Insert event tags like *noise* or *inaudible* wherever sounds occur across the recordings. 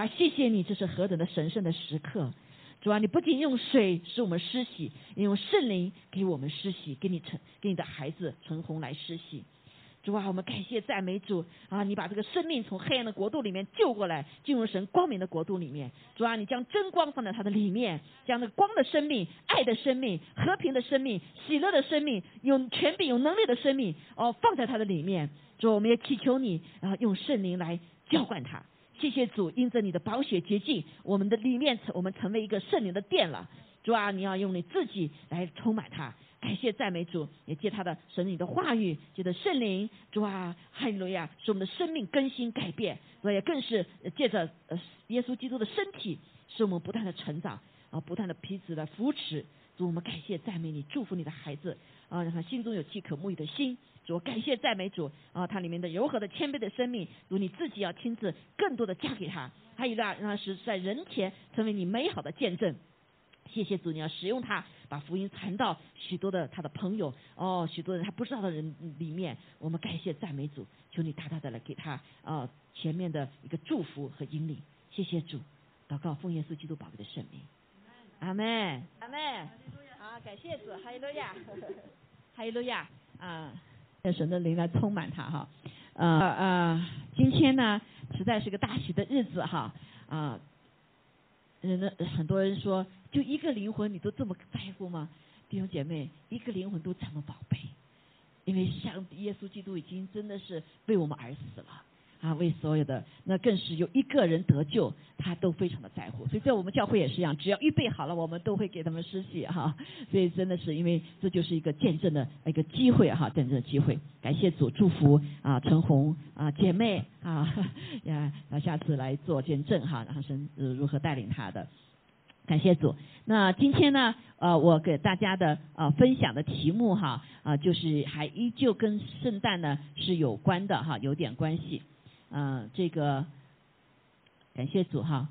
啊，谢谢你，这是何等的神圣的时刻。主啊，你不仅用水使我们施洗，也用圣灵给我们施洗，给你陈给你的孩子陈红来施洗。主啊，我们感谢赞美主啊！你把这个生命从黑暗的国度里面救过来，进入神光明的国度里面。主啊，你将真光放在他的里面，将那个光的生命、爱的生命、和平的生命、喜乐的生命、有权柄、有能力的生命哦，放在他的里面。主，我们也祈求你啊，用圣灵来浇灌他。谢谢主，因着你的宝血洁净，我们的里面成我们成为一个圣灵的殿了。主啊，你要用你自己来充满它。感谢赞美主，也借他的神灵的话语，借着圣灵，主啊，哈利路亚，使我们的生命更新改变，所以更是借着呃耶稣基督的身体，使我们不断的成长啊，不断的彼此的扶持。主，我们感谢赞美你，祝福你的孩子啊，让他心中有饥渴沐浴的心。主，感谢赞美主啊，他里面的柔和的谦卑的生命，如你自己要亲自更多的嫁给他，还有让让他是在人前成为你美好的见证。谢谢主，你要使用他，把福音传到许多的他的朋友哦，许多人他不知道的人里面。我们感谢赞美主，求你大大的来给他啊前面的一个祝福和引领。谢谢主，祷告奉耶稣基督宝贝的圣名，阿门，阿门。好，感谢主，哈利路亚，哈利路亚啊！让神的灵来充满他哈。呃呃，今天呢实在是个大喜的日子哈啊。人呢很多人说，就一个灵魂，你都这么在乎吗？弟兄姐妹，一个灵魂都这么宝贝，因为像耶稣基督已经真的是为我们而死了。啊，为所有的那更是有一个人得救，他都非常的在乎。所以在我们教会也是一样，只要预备好了，我们都会给他们施洗哈。所以真的是因为这就是一个见证的一个机会哈，见证的机会。感谢主祝福啊，陈红啊姐妹啊 *laughs* 呀，那下次来做见证哈，然后神如何带领他的。感谢主。那今天呢，呃，我给大家的呃分享的题目哈啊，就是还依旧跟圣诞呢是有关的哈，有点关系。嗯，这个感谢主哈，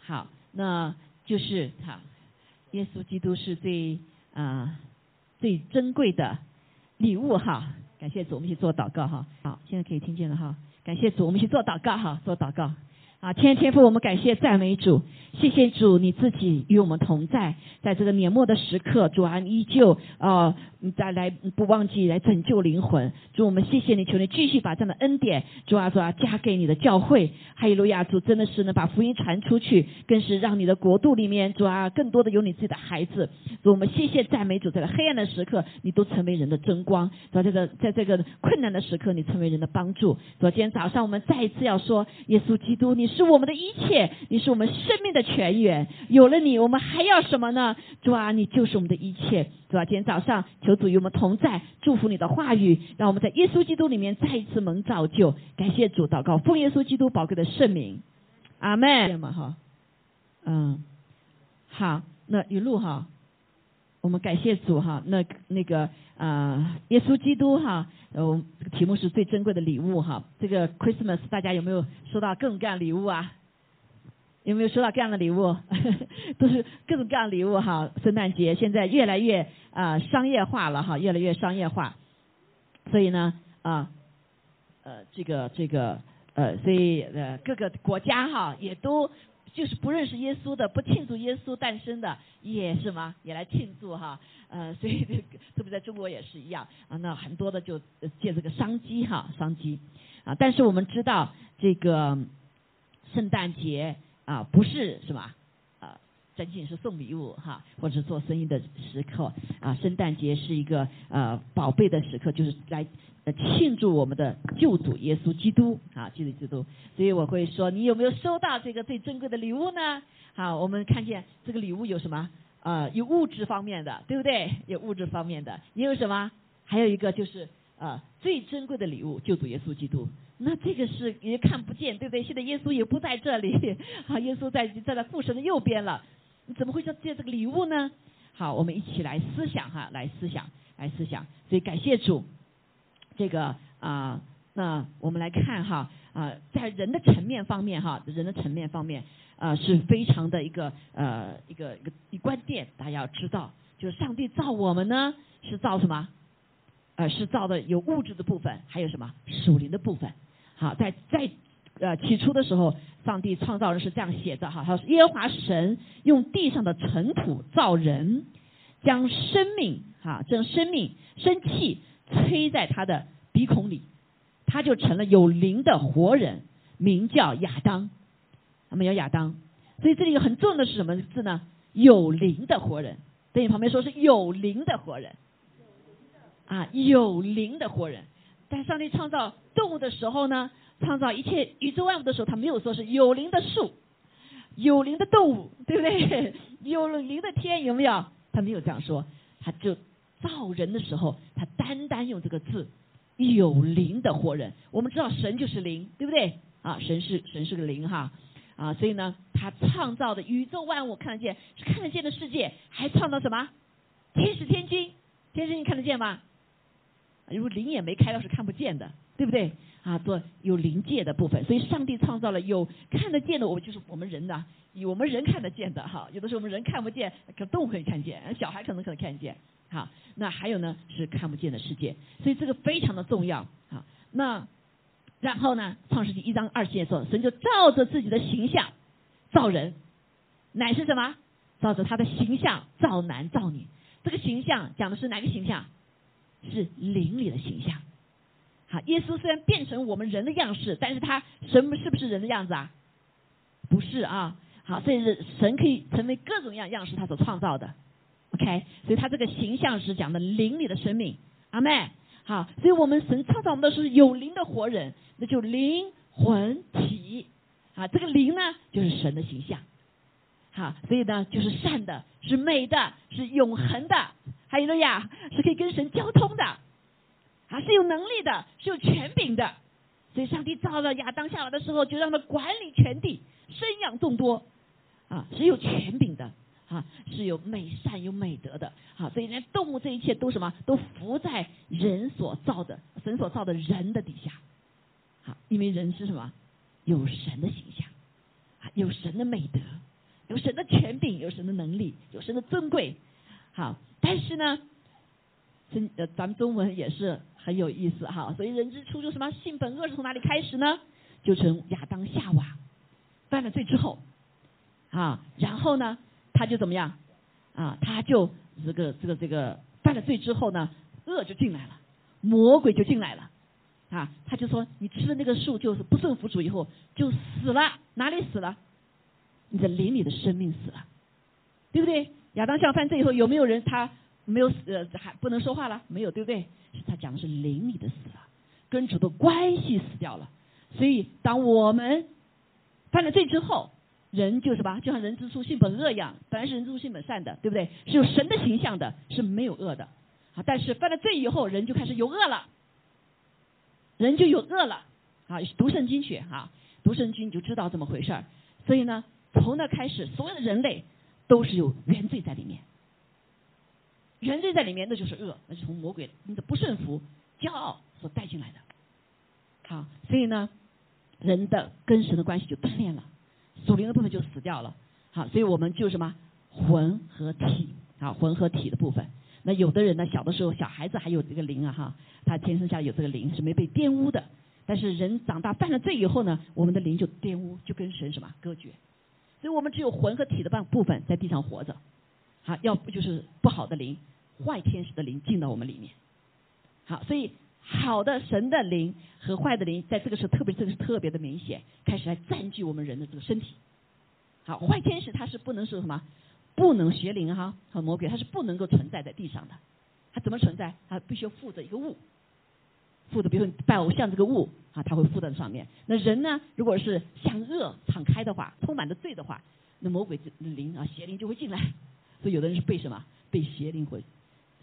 好，那就是哈，耶稣基督是最啊最珍贵的礼物哈，感谢主，我们一起做祷告哈，好，现在可以听见了哈，感谢主，我们一起做祷告哈，做祷告。啊，天天父，我们感谢赞美主，谢谢主，你自己与我们同在，在这个年末的时刻，主啊，依旧啊，再来不忘记来拯救灵魂，主，我们谢谢你，求你继续把这样的恩典，主啊，主啊，加给你的教会，哈利路亚，主真的是能，把福音传出去，更是让你的国度里面，主啊，更多的有你自己的孩子，主，我们谢谢赞美主，在黑暗的时刻，你都成为人的真光，在这个在这个困难的时刻，你成为人的帮助。昨天早上我们再一次要说，耶稣基督，你是。我们的一切，你是我们生命的泉源。有了你，我们还要什么呢？主啊，你就是我们的一切。主啊，今天早上求主与我们同在，祝福你的话语，让我们在耶稣基督里面再一次蒙造就。感谢主，祷告奉耶稣基督宝贵的圣名，阿门。哈，嗯，好，那一路哈，我们感谢主哈。那那个啊，耶稣基督哈。呃，题目是最珍贵的礼物哈。这个 Christmas 大家有没有收到各种各样礼物啊？有没有收到各样的礼物？*laughs* 都是各种各样礼物哈。圣诞节现在越来越啊商业化了哈，越来越商业化。所以呢啊呃这个这个呃所以呃各个国家哈也都。就是不认识耶稣的，不庆祝耶稣诞生的，也是吗？也来庆祝哈，呃，*laughs* 所以这个特别在中国也是一样啊。那很多的就借这个商机哈，商机啊。但是我们知道这个圣诞节啊，不是什么仅仅是送礼物哈，或者是做生意的时刻啊。圣诞节是一个呃宝贝的时刻，就是来。庆祝我们的救主耶稣基督啊，基督基督，所以我会说，你有没有收到这个最珍贵的礼物呢？好，我们看见这个礼物有什么？呃，有物质方面的，对不对？有物质方面的，也有什么？还有一个就是呃，最珍贵的礼物，救主耶稣基督。那这个是也看不见，对不对？现在耶稣也不在这里，啊，耶稣在在在父神的右边了，你怎么会说借这个礼物呢？好，我们一起来思想哈，来思想，来思想。所以感谢主。这个啊，那我们来看哈啊，在人的层面方面哈，人的层面方面啊，是非常的一个呃一个一个一观点，大家要知道，就是上帝造我们呢是造什么？呃，是造的有物质的部分，还有什么属灵的部分？好，在在呃起初的时候，上帝创造人是这样写的哈，他说耶和华神用地上的尘土造人，将生命哈，将生命生气吹在他的鼻孔里，他就成了有灵的活人，名叫亚当。那么有亚当，所以这里很重要的是什么字呢？有灵的活人。在你旁边说是有灵的活人，啊，有灵的活人。但上帝创造动物的时候呢，创造一切宇宙万物的时候，他没有说是有灵的树、有灵的动物，对不对？*laughs* 有灵的天有没有？他没有这样说，他就造人的时候，他单单用这个字“有灵的活人”。我们知道神就是灵，对不对？啊，神是神是个灵哈。啊，所以呢，他创造的宇宙万物看得见，是看得见的世界，还创造什么？天使天君，天使你看得见吗？如果灵眼没开，到是看不见的，对不对？啊，做有灵界的部分，所以上帝创造了有看得见的，我就是我们人的，我们人看得见的哈。有的时候我们人看不见，可动物可以看见，小孩可能可能看见。好，那还有呢是看不见的世界，所以这个非常的重要。好，那。然后呢，《创世纪》一章二节说，神就照着自己的形象造人，乃是什么？照着他的形象造男造女。这个形象讲的是哪个形象？是灵里的形象。好，耶稣虽然变成我们人的样式，但是他神是不是人的样子啊？不是啊。好，所以神可以成为各种样样式，他所创造的。OK，所以他这个形象是讲的灵里的生命。阿妹。好，所以我们神创造我们的是有灵的活人，那就灵魂体啊，这个灵呢就是神的形象，好，所以呢就是善的，是美的，是永恒的，还有了呀，是可以跟神交通的，啊，是有能力的，是有权柄的，所以上帝造了亚当下来的时候，就让他管理全地，生养众多，啊，是有权柄的。啊，是有美善有美德的，好，所以连动物这一切都什么，都伏在人所造的神所造的人的底下，好，因为人是什么，有神的形象，啊，有神的美德，有神的权柄，有神的能力，有神的尊贵，好，但是呢，真呃，咱们中文也是很有意思哈，所以人之初就什么性本恶是从哪里开始呢？就从亚当夏娃犯了罪之后，啊，然后呢？他就怎么样啊？他就这个这个这个犯了罪之后呢，恶就进来了，魔鬼就进来了啊！他就说：“你吃了那个树，就是不顺服主以后就死了。哪里死了？你的灵里的生命死了，对不对？亚当像犯罪以后，有没有人他没有死，还不能说话了？没有，对不对？他讲的是灵里的死了，跟主的关系死掉了。所以，当我们犯了罪之后，人就是吧，就像人之初性本恶一样，本来是人之初性本善的，对不对？是有神的形象的，是没有恶的。啊，但是犯了罪以后，人就开始有恶了，人就有恶了。啊，读圣经去啊，读圣经你就知道这么回事儿。所以呢，从那开始，所有的人类都是有原罪在里面，原罪在里面，那就是恶，那是从魔鬼你的不顺服、骄傲所带进来的。好，所以呢，人的跟神的关系就断裂了。属灵的部分就死掉了，好，所以我们就什么魂和体，啊，魂和体的部分。那有的人呢，小的时候小孩子还有这个灵啊，哈，他天生下有这个灵是没被玷污的。但是人长大犯了罪以后呢，我们的灵就玷污，就跟神什么隔绝。所以我们只有魂和体的半部分在地上活着，好，要不就是不好的灵，坏天使的灵进到我们里面。好，所以。好的神的灵和坏的灵，在这个时候特别这个是特别的明显，开始来占据我们人的这个身体。好，坏天使他是不能说什么，不能学灵哈和魔鬼，他是不能够存在在地上的。他怎么存在？他必须要附着一个物，附着比如说拜偶像这个物啊，他会附在上面。那人呢，如果是向恶敞开的话，充满着罪的话，那魔鬼灵啊邪灵就会进来。所以有的人是被什么？被邪灵会。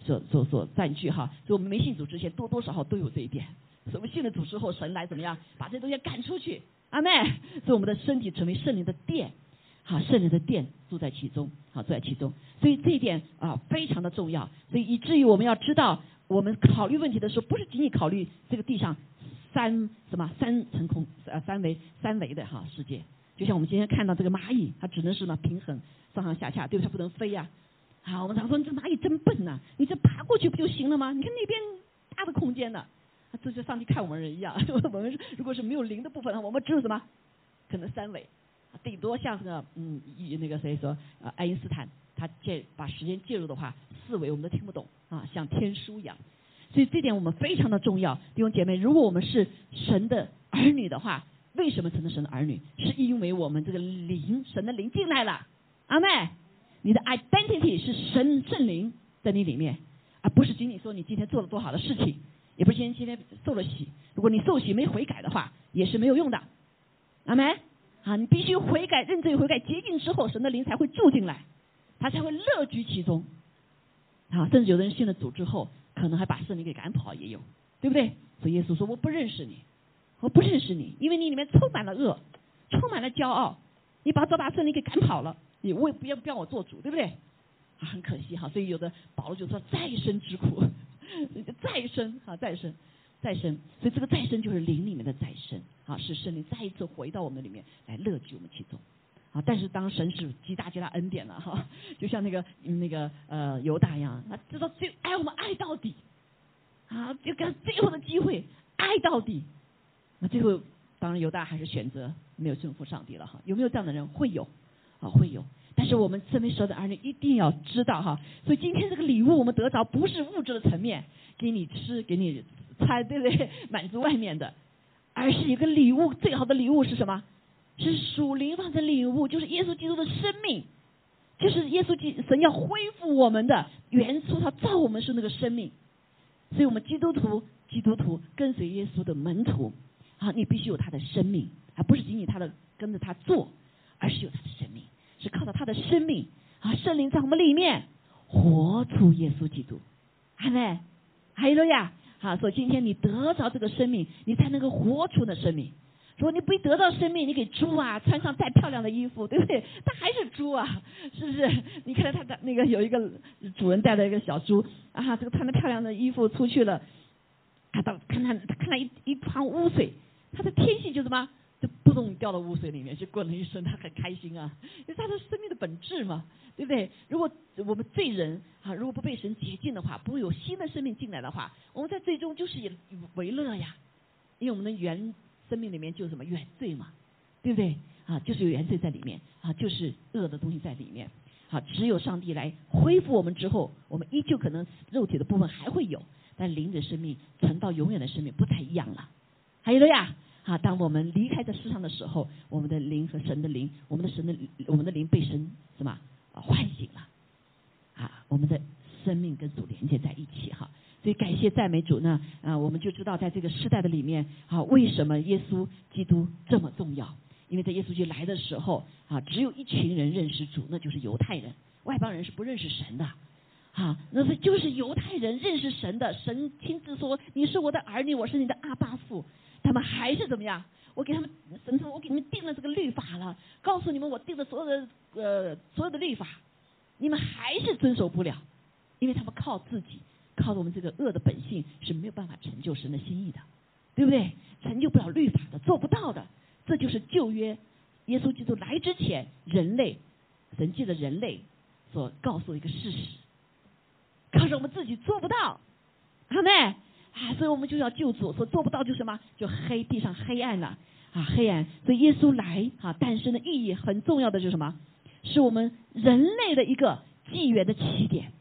所所所占据哈，所以我们没信主之前多多少少都有这一点。什么信了主之后，神来怎么样，把这东西赶出去？阿妹，所以我们的身体成为圣灵的殿，好，圣灵的殿住在其中，好，住在其中。所以这一点啊，非常的重要。所以以至于我们要知道，我们考虑问题的时候，不是仅仅考虑这个地上三什么三层空呃三维三维的哈世界。就像我们今天看到这个蚂蚁，它只能是呢平衡上上下下，对不对？它不能飞呀。好，我们常说你这蚂蚁真笨呐，你这爬过去不就行了吗？你看那边大的空间呢，这就上帝看我们人一样，*laughs* 我们如果是没有灵的部分，我们只有什么？可能三维，顶多像个嗯，那个谁说啊，爱因斯坦他介把时间介入的话，四维我们都听不懂啊，像天书一样。所以这点我们非常的重要，弟兄姐妹，如果我们是神的儿女的话，为什么成了神的儿女？是因为我们这个灵，神的灵进来了，阿妹，你的 identity 是神圣灵在你里面，而不是仅仅说你今天做了多好的事情，也不是今天今天受了洗，如果你受洗没悔改的话，也是没有用的，阿妹，啊，你必须悔改、认罪悔改、洁净之后，神的灵才会住进来，他才会乐居其中，啊，甚至有的人信了主之后。可能还把圣灵给赶跑也有，对不对？所以耶稣说：“我不认识你，我不认识你，因为你里面充满了恶，充满了骄傲。你把这把圣灵给赶跑了，你为不要不要我做主，对不对？啊，很可惜哈。所以有的保罗就说再生之苦，*laughs* 再生啊，再生，再生。所以这个再生就是灵里面的再生啊，是圣灵再一次回到我们里面来乐居我们其中。”啊！但是当神是极大极大恩典了哈，就像那个那个呃犹大一样，他知道最爱我们爱到底，啊，就给他最后的机会爱到底。那最后当然犹大还是选择没有顺服上帝了哈。有没有这样的人？会有啊，会有。但是我们身为神的儿女一定要知道哈。所以今天这个礼物我们得着不是物质的层面，给你吃给你穿对不对？*laughs* 满足外面的，而是一个礼物，最好的礼物是什么？是属灵方的礼物，就是耶稣基督的生命，就是耶稣基神要恢复我们的原初，他造我们是那个生命，所以我们基督徒基督徒跟随耶稣的门徒啊，你必须有他的生命，而不是仅仅他的跟着他做，而是有他的生命，是靠着他的生命啊，圣灵在我们里面活出耶稣基督，阿妹，哈利路亚，好，所以今天你得着这个生命，你才能够活出那生命。如果你不一得到生命，你给猪啊穿上再漂亮的衣服，对不对？它还是猪啊，是不是？你看到它的那个有一个主人带了一个小猪啊，这个穿的漂亮的衣服出去了，啊，到看他看到一一团污水，他的天性就是什么，就扑通掉到污水里面去滚了一身，他很开心啊，因为他是生命的本质嘛，对不对？如果我们罪人啊，如果不被神洁净的话，不会有新的生命进来的话，我们在最终就是以为乐呀，因为我们的原。生命里面就什么原罪嘛，对不对啊？就是有原罪在里面啊，就是恶的东西在里面。好，只有上帝来恢复我们之后，我们依旧可能肉体的部分还会有，但灵的生命存到永远的生命不太一样了。还有了呀，啊，当我们离开这世上的时候，我们的灵和神的灵，我们的神的我们的灵被神什么？唤醒了。啊，我们的生命跟主连接在一起哈。所以感谢赞美主呢，啊，我们就知道在这个时代的里面，啊，为什么耶稣基督这么重要？因为在耶稣基督来的时候，啊，只有一群人认识主，那就是犹太人，外邦人是不认识神的，啊，那是就是犹太人认识神的，神亲自说你是我的儿女，我是你的阿巴父，他们还是怎么样？我给他们神说，我给你们定了这个律法了，告诉你们我定的所有的呃所有的律法，你们还是遵守不了，因为他们靠自己。靠着我们这个恶的本性是没有办法成就神的心意的，对不对？成就不了律法的，做不到的。这就是旧约耶稣基督来之前，人类神借着人类所告诉的一个事实。靠着我们自己做不到，好没？啊，所以我们就要救主，说做不到就什么？就黑地上黑暗了啊，黑暗。所以耶稣来啊，诞生的意义很重要的就是什么？是我们人类的一个纪元的起点。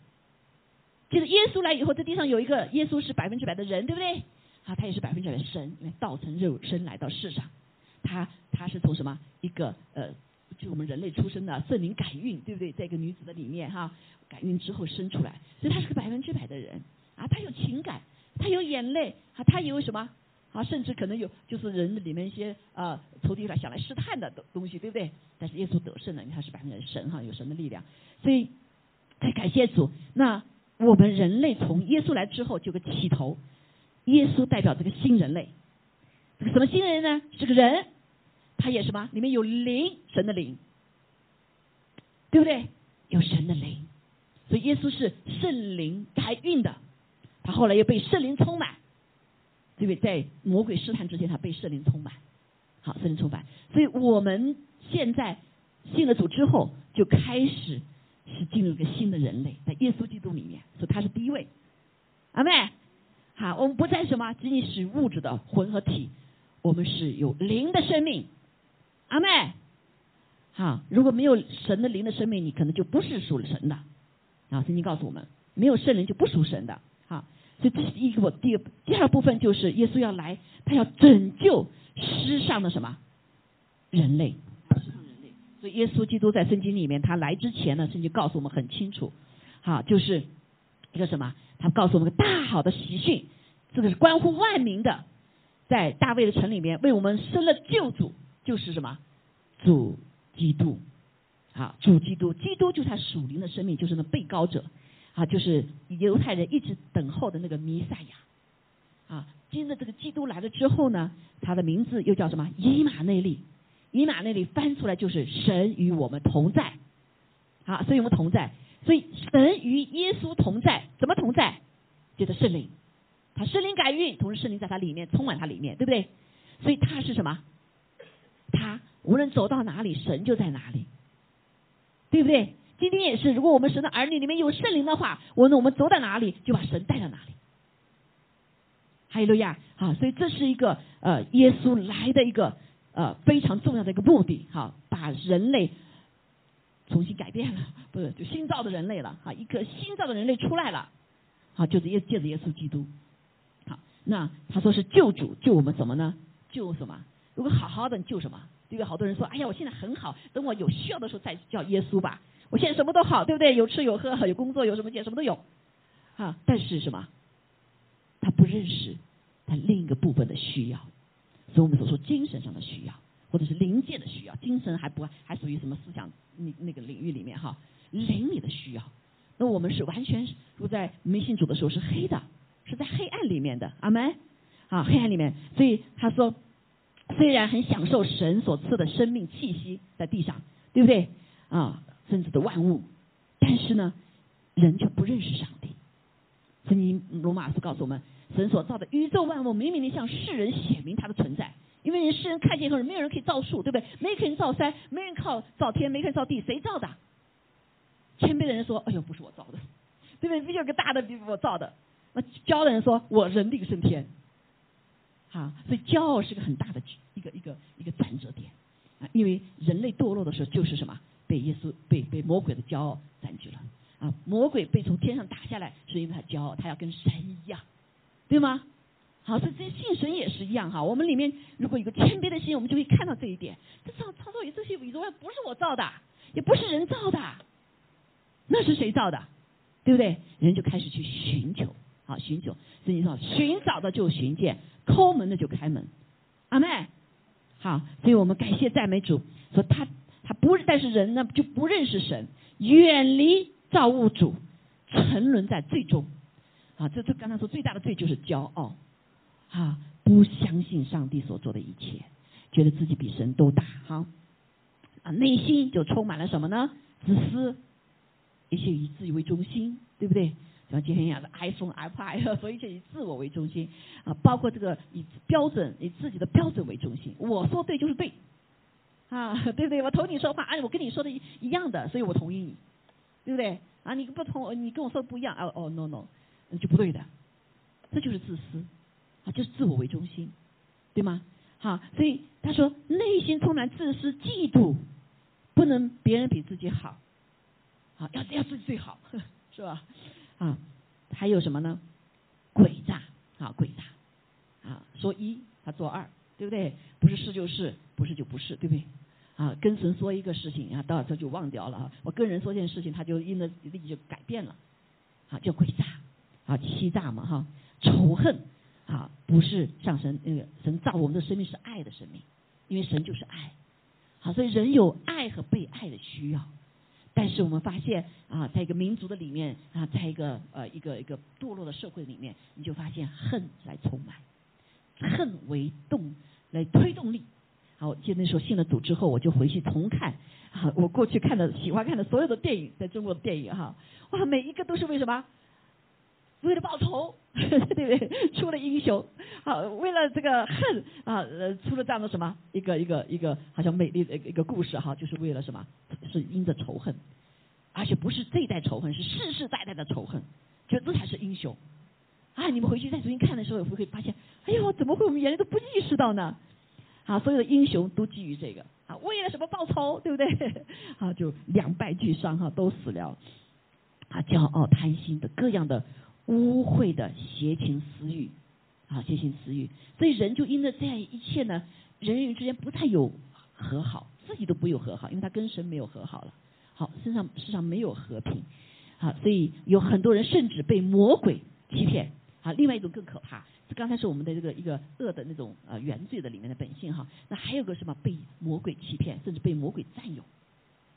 就是耶稣来以后，这地上有一个耶稣是百分之百的人，对不对？啊，他也是百分之百的神，因为道成肉身来到世上。他他是从什么一个呃，就我们人类出生的圣灵感孕，对不对？在一个女子的里面哈，感孕之后生出来，所以他是个百分之百的人啊。他有情感，他有眼泪啊，他有什么啊？甚至可能有就是人里面一些啊，抽屉来想来试探的东东西，对不对？但是耶稣得胜了，因为他是百分之神哈，有神的力量。所以，再感谢主那。我们人类从耶稣来之后就个起头，耶稣代表这个新人类，这个什么新人呢？是个人，他也什么？里面有灵，神的灵，对不对？有神的灵，所以耶稣是圣灵改运的，他后来又被圣灵充满，对不对？在魔鬼试探之前，他被圣灵充满，好，圣灵充满，所以我们现在信了主之后，就开始。是进入一个新的人类，在耶稣基督里面，所以他是第一位，阿妹，好，我们不再什么仅仅是物质的魂和体，我们是有灵的生命。阿妹，好，如果没有神的灵的生命，你可能就不是属神的。啊，圣经告诉我们，没有圣灵就不属神的。好，所以这是一个第二第二部分就是耶稣要来，他要拯救世上的什么人类。所以耶稣基督在圣经里面，他来之前呢，圣经告诉我们很清楚，好，就是一个什么？他告诉我们个大好的喜讯，这个是关乎万民的，在大卫的城里面为我们生了救主，就是什么？主基督，好，主基督，基督就是他属灵的生命，就是那被高者，啊，就是犹太人一直等候的那个弥赛亚，啊，今日这个基督来了之后呢，他的名字又叫什么？以马内利。以马内利翻出来就是神与我们同在，啊，所以我们同在，所以神与耶稣同在，怎么同在？就是圣灵，他圣灵改运，同时圣灵在他里面充满他里面，对不对？所以他是什么？他无论走到哪里，神就在哪里，对不对？今天也是，如果我们神的儿女里面有圣灵的话，无论我们走到哪里，就把神带到哪里。哈利路亚！好，所以这是一个呃，耶稣来的一个。呃，非常重要的一个目的，哈，把人类重新改变了，不是就新造的人类了，哈，一个新造的人类出来了，好，就是耶借着耶稣基督，好，那他说是救主，救我们什么呢？救什么？如果好好的救什么？因为？好多人说，哎呀，我现在很好，等我有需要的时候再叫耶稣吧。我现在什么都好，对不对？有吃有喝，有工作，有什么钱，什么都有，啊，但是什么？他不认识他另一个部分的需要。所以我们所说精神上的需要，或者是灵界的需要，精神还不还属于什么思想那那个领域里面哈，灵里的需要。那我们是完全如在没信主的时候是黑的，是在黑暗里面的，阿门。啊，黑暗里面，所以他说，虽然很享受神所赐的生命气息在地上，对不对？啊，甚至的万物，但是呢，人却不认识上帝。曾经罗马书告诉我们。神所造的宇宙万物，明明的向世人显明它的存在，因为世人看见后，没有人可以造树，对不对？没人造山，没人靠造天，没人造地，谁造的？谦卑的人说：“哎呦，不是我造的，对不对？必有个大的比我造的。”那骄傲的人说：“我人定胜天。”好，所以骄傲是个很大的一个一个一个转折点啊！因为人类堕落的时候，就是什么？被耶稣被被魔鬼的骄傲占据了啊！魔鬼被从天上打下来，是因为他骄傲，他要跟神一样。对吗？好，所以这些信神也是一样哈。我们里面如果有个谦卑的心，我们就会看到这一点。这创创造宇宙、这些宇宙万不是我造的，也不是人造的，那是谁造的？对不对？人就开始去寻求，好寻求。圣经说：“寻找的就寻见，抠门的就开门。”阿妹，好，所以我们感谢赞美主，说他他不，但是人呢就不认识神，远离造物主，沉沦在最终。啊，这这刚才说最大的罪就是骄傲，啊，不相信上帝所做的一切，觉得自己比神都大，哈，啊，内心就充满了什么呢？自私，一切以自己为中心，对不对？像今天讲的 iPhone、iPad，*laughs* 所以一切以自我为中心，啊，包括这个以标准以自己的标准为中心，我说对就是对，啊，*laughs* 对不对？我同你说话，哎，我跟你说的一样的，所以我同意你，对不对？啊，你不同，你跟我说的不一样，哦哦，no no。就不对的，这就是自私啊，就是自我为中心，对吗？好，所以他说内心充满自私、嫉妒，不能别人比自己好，好要要自己最好，*laughs* 是吧？啊，还有什么呢？诡诈啊，诡诈啊，说一他做二，对不对？不是是就是，不是就不是，对不对？啊，跟神说一个事情啊，到这就忘掉了啊。我跟人说件事情，他就因着立即就改变了，啊，叫诡诈。啊，欺诈嘛，哈，仇恨啊，不是像神那个神造我们的生命是爱的生命，因为神就是爱，好，所以人有爱和被爱的需要，但是我们发现啊，在一个民族的里面啊，在一个呃一个一个堕落的社会里面，你就发现恨来充满，恨为动来推动力。好，记得那时候信了主之后，我就回去重看啊，我过去看的喜欢看的所有的电影，在中国的电影哈，哇，每一个都是为什么？为了报仇，*laughs* 对不对？出了英雄，好，为了这个恨啊，呃，出了这样的什么一个一个一个好像美丽的一个故事哈，就是为了什么？是因着仇恨，而且不是这一代仇恨，是世世代代的仇恨，觉得这才是英雄啊，你们回去再重新看的时候，会会发现，哎呦，怎么会我们原来都不意识到呢？啊，所有的英雄都基于这个啊，为了什么报仇，对不对？*laughs* 啊，就两败俱伤哈，都死了。啊，骄傲、贪心的各样的污秽的邪情私欲，啊，邪情私欲，所以人就因着这样一切呢，人与人之间不再有和好，自己都不有和好，因为他跟神没有和好了。好，身上世上没有和平，啊，所以有很多人甚至被魔鬼欺骗。啊，另外一种更可怕，刚才是我们的这个一个恶的那种呃原罪的里面的本性哈。那还有个什么被魔鬼欺骗，甚至被魔鬼占有，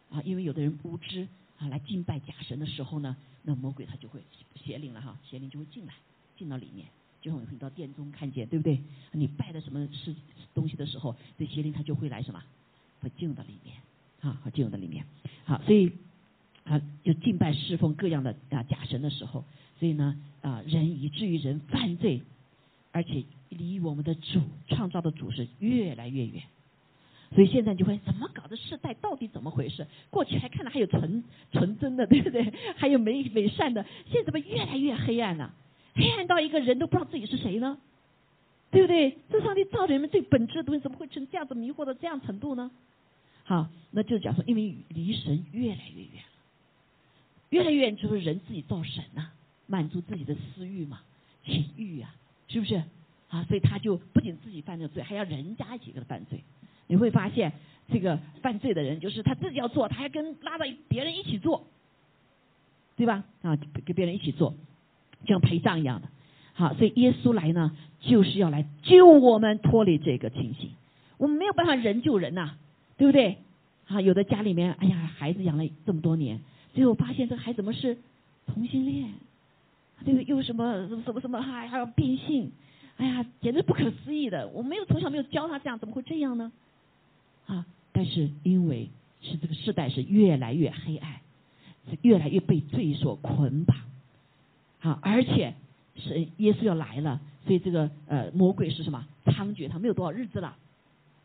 啊，因为有的人无知啊来敬拜假神的时候呢，那魔鬼他就会邪灵了哈，邪灵就会进来进到里面，就像我们到殿中看见对不对？你拜的什么是东西的时候，这邪灵他就会来什么，会进入到里面啊，会进入到里面。好，所以啊，就敬拜侍奉各样的啊假神的时候。所以呢，啊，人以至于人犯罪，而且离我们的主创造的主是越来越远。所以现在就会怎么搞的世代到底怎么回事？过去还看到还有纯纯真的，对不对？还有美美善的，现在怎么越来越黑暗了？黑暗到一个人都不知道自己是谁呢？对不对？这上帝造人们最本质的东西，怎么会成这样子迷惑到这样程度呢？好，那就讲说，因为离神越来越远了越来越远就是人自己造神呐。满足自己的私欲嘛，情欲啊，是不是啊？所以他就不仅自己犯这个罪，还要人家一起跟他犯罪。你会发现，这个犯罪的人就是他自己要做，他还跟拉到别人一起做，对吧？啊，跟别人一起做，像陪葬一样的。好，所以耶稣来呢，就是要来救我们脱离这个情形。我们没有办法人救人呐，对不对？啊，有的家里面，哎呀，孩子养了这么多年，最后发现这个孩子怎么是同性恋？这个又什么什么什么还还要变性，哎呀，简直不可思议的！我没有从小没有教他这样，怎么会这样呢？啊！但是因为是这个时代是越来越黑暗，是越来越被罪所捆绑，啊！而且是耶稣要来了，所以这个呃魔鬼是什么猖獗？他没有多少日子了，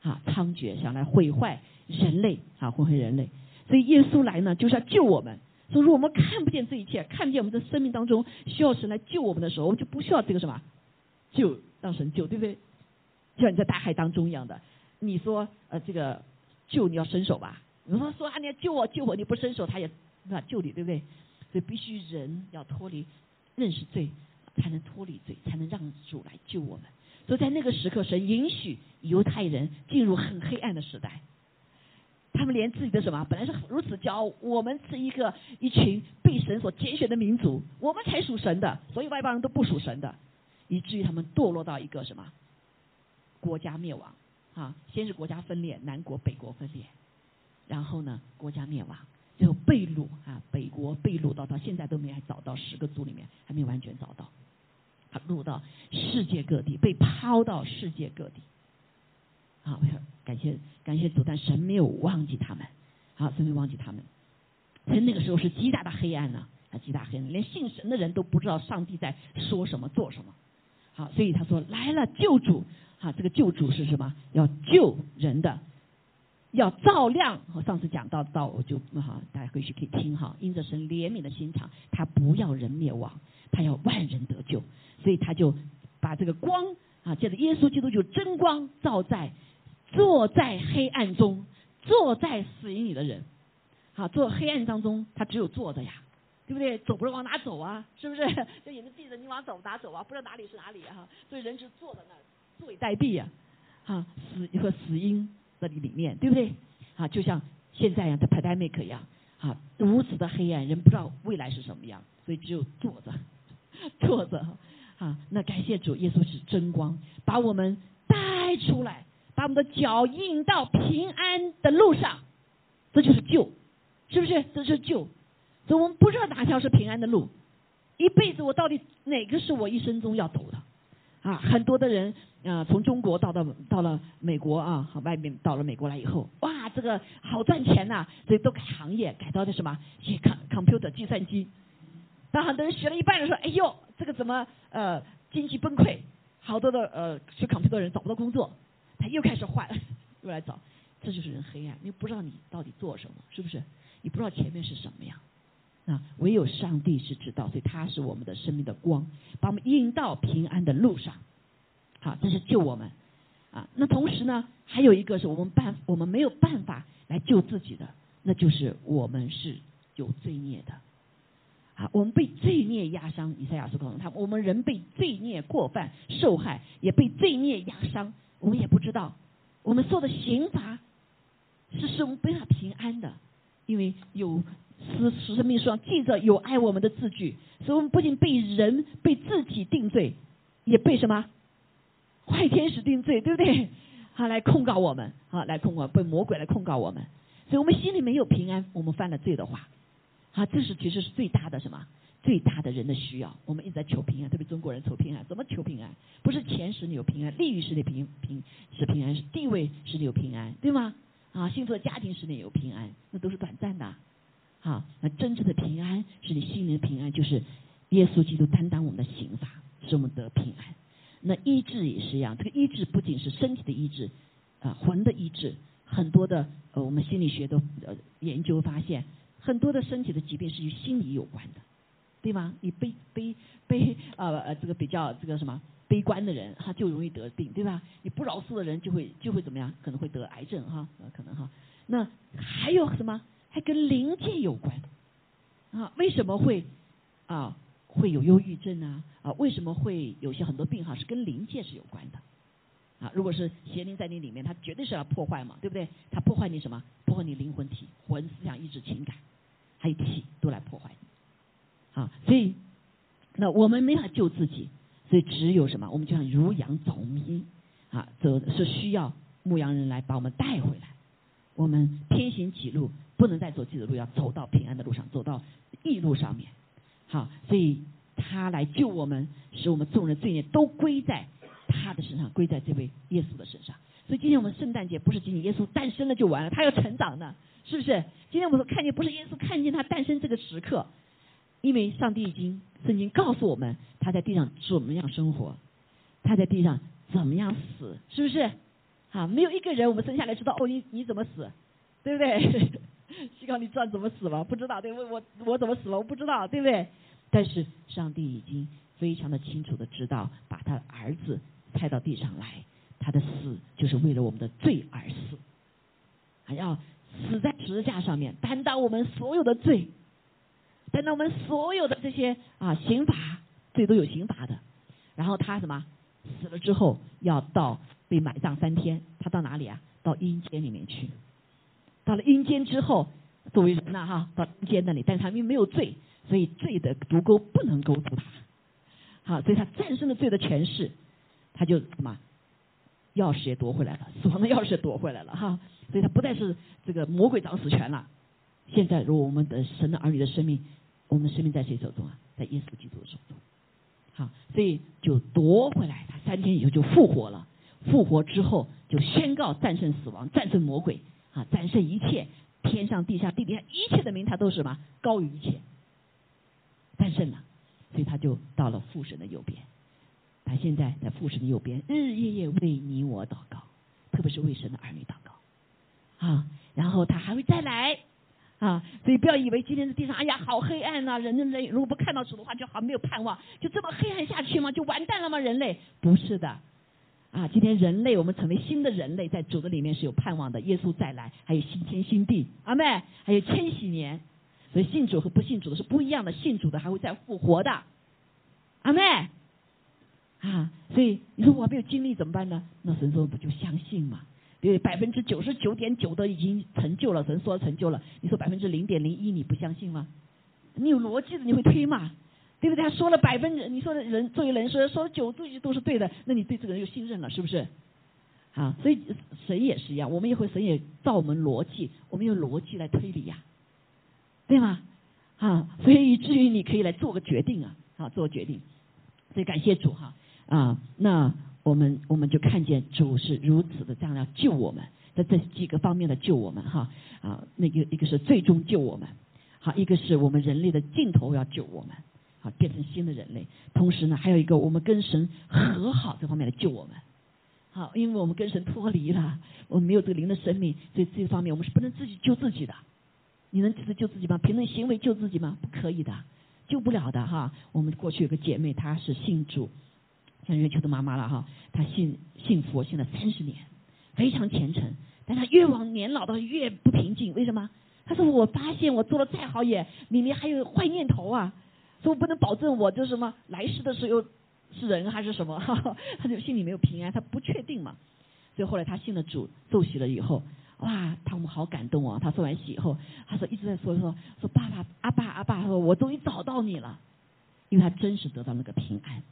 啊！猖獗想来毁坏人类，啊，毁坏人类。所以耶稣来呢，就是要救我们。所以说，我们看不见这一切，看不见我们的生命当中需要神来救我们的时候，我们就不需要这个什么救，让神救，对不对？就像你在大海当中一样的，你说呃这个救你要伸手吧？你说说啊你要救我救我，你不伸手他也无法救你，对不对？所以必须人要脱离认识罪，才能脱离罪，才能让主来救我们。所以在那个时刻，神允许犹太人进入很黑暗的时代。他们连自己的什么本来是如此骄傲，我们是一个一群被神所拣选的民族，我们才属神的，所以外邦人都不属神的，以至于他们堕落到一个什么国家灭亡啊！先是国家分裂，南国北国分裂，然后呢国家灭亡，最后被掳啊，北国被掳到到现在都没还找到十个族里面还没有完全找到，他掳到世界各地，被抛到世界各地。好，感谢感谢主，但神没有忘记他们。好，神没忘记他们。所以那个时候是极大的黑暗呢，啊，极大黑暗，连信神的人都不知道上帝在说什么、做什么。好，所以他说来了救主，啊，这个救主是什么？要救人的，要照亮。我上次讲到到，我就哈，大家回去可以听哈。因着神怜悯的心肠，他不要人灭亡，他要万人得救，所以他就把这个光啊，借着耶稣基督就真光照在。坐在黑暗中，坐在死荫里的人，好，坐黑暗当中，他只有坐着呀，对不对？走不知道往哪走啊，是不是？*laughs* 就眼睛闭着，你往走哪走啊？不知道哪里是哪里哈。所以人就坐在那儿，坐以待毙呀，哈，死和死因的里面，对不对？啊，就像现在呀，在 pandemic 一样，啊，如此的黑暗，人不知道未来是什么样，所以只有坐着，*laughs* 坐着，啊，那感谢主，耶稣是真光，把我们带出来。把我们的脚印到平安的路上，这就是救，是不是？这是救。所以我们不知道哪条是平安的路，一辈子我到底哪个是我一生中要走的？啊，很多的人啊，从中国到到到了美国啊，外面到了美国来以后，哇，这个好赚钱呐，所以都改行业，改到的什么？写 computer 计算机。当很多人学了一半的时候，哎呦，这个怎么呃经济崩溃？好多的呃学 computer 的人找不到工作。他又开始换，*laughs* 又来找，这就是人黑暗。你不知道你到底做什么，是不是？你不知道前面是什么样，啊，唯有上帝是知道，所以他是我们的生命的光，把我们引到平安的路上。好，这是救我们啊。那同时呢，还有一个是我们办我们没有办法来救自己的，那就是我们是有罪孽的。啊，我们被罪孽压伤，以赛亚书告诉他，我们人被罪孽过犯受害，也被罪孽压伤，我们也不知道，我们受的刑罚是使我们不要平安的，因为有。是《生命书》上记着有爱我们的字句，所以我们不仅被人被自己定罪，也被什么坏天使定罪，对不对？他来控告我们，啊，来控告被魔鬼来控告我们，所以我们心里没有平安。我们犯了罪的话，啊，这是其实是最大的什么？最大的人的需要。我们一直在求平安，特别中国人求平安，怎么求平安？不是钱使你有平安，利益使你平平使平安，是地位使你有平安，对吗？啊，幸福的家庭使你有平安，那都是短暂的。好，那真正的平安是你心灵的平安，就是耶稣基督担当我们的刑罚，使我们得平安。那医治也是一样，这个医治不仅是身体的医治，啊，魂的医治。很多的呃，我们心理学的呃研究发现，很多的身体的疾病是与心理有关的，对吗？你悲悲悲呃呃，这个比较这个什么悲观的人，他就容易得病，对吧？你不饶恕的人就会就会怎么样？可能会得癌症哈，可能哈。那还有什么？还跟灵界有关啊？为什么会啊会有忧郁症啊？啊，为什么会有些很多病哈是跟灵界是有关的啊？如果是邪灵在你里面，它绝对是要破坏嘛，对不对？它破坏你什么？破坏你灵魂体、魂、思想、意志、情感，还有体都来破坏你啊！所以那我们没法救自己，所以只有什么？我们就像如羊走迷啊，走是需要牧羊人来把我们带回来。我们偏行己路。不能再走自己的路，要走到平安的路上，走到义路上面。好，所以他来救我们，使我们众人罪孽都归在他的身上，归在这位耶稣的身上。所以今天我们圣诞节不是仅仅耶稣诞生了就完了，他要成长的，是不是？今天我们说看见不是耶稣看见他诞生这个时刻，因为上帝已经圣经告诉我们他在地上怎么样生活，他在地上怎么样死，是不是？啊，没有一个人我们生下来知道哦，你你怎么死，对不对？希望你知道怎么死了？不知道，对，我我我怎么死了？我不知道，对不对？但是上帝已经非常的清楚的知道，把他的儿子派到地上来，他的死就是为了我们的罪而死，还要死在十字架上面，担当我们所有的罪，担当我们所有的这些啊刑罚，罪都有刑罚的。然后他什么死了之后要到被埋葬三天，他到哪里啊？到阴间里面去。到了阴间之后，作为人呐哈，到阴间那里，但是他因为没有罪，所以罪的毒钩不能勾住他，好，所以他战胜了罪的权势，他就什么，钥匙也夺回来了，死亡的钥匙也夺回来了哈，所以他不再是这个魔鬼掌死权了。现在，如果我们的神的儿女的生命，我们的生命在谁手中啊？在耶稣基督的手中，好，所以就夺回来，他三天以后就复活了，复活之后就宣告战胜死亡，战胜魔鬼。啊，战胜一切，天上地下地底下一切的名，他都是什么？高于一切，战胜了，所以他就到了父神的右边。他现在在父神的右边，日日夜夜为你我祷告，特别是为神的儿女祷告。啊，然后他还会再来啊，所以不要以为今天的地上，哎呀，好黑暗呐！人类如果不看到主的话，就好没有盼望，就这么黑暗下去吗？就完蛋了吗？人类不是的。啊，今天人类我们成为新的人类，在主的里面是有盼望的。耶稣再来，还有新天新地，阿妹，还有千禧年。所以信主和不信主的是不一样的，信主的还会再复活的，阿妹。啊，所以你说我没有经历怎么办呢？那神说不就相信嘛？对，百分之九十九点九都已经成就了，神说成就了。你说百分之零点零一你不相信吗？你有逻辑的你会推吗？对不对？他说了百分之，你说的人作为人说说九句都是对的，那你对这个人就信任了，是不是？啊，所以神也是一样，我们也会神也造我们逻辑，我们用逻辑来推理呀，对吗？啊，所以以至于你可以来做个决定啊，啊，做个决定。所以感谢主哈啊，那我们我们就看见主是如此的这样要救我们，在这几个方面的救我们哈啊，那个一个是最终救我们，好，一个是我们人类的尽头要救我们。好，变成新的人类。同时呢，还有一个，我们跟神和好这方面来救我们。好，因为我们跟神脱离了，我们没有这个灵的生命，所以这方面我们是不能自己救自己的。你能自己救自己吗？凭着行为救自己吗？不可以的，救不了的哈。我们过去有个姐妹，她是信主，像月秋的妈妈了哈，她信信佛信了三十年，非常虔诚，但她越往年老，的越不平静。为什么？她说我发现我做的再好也里面还有坏念头啊，所以我不能保证我就什么来世的时候是人还是什么，*laughs* 她就心里没有平安，她不确定嘛。所以后来她信了主，受洗了以后。哇，他们好感动哦！他说完洗以后，他说一直在说说说爸爸阿爸阿爸，说我终于找到你了，因为他真实得到那个平安。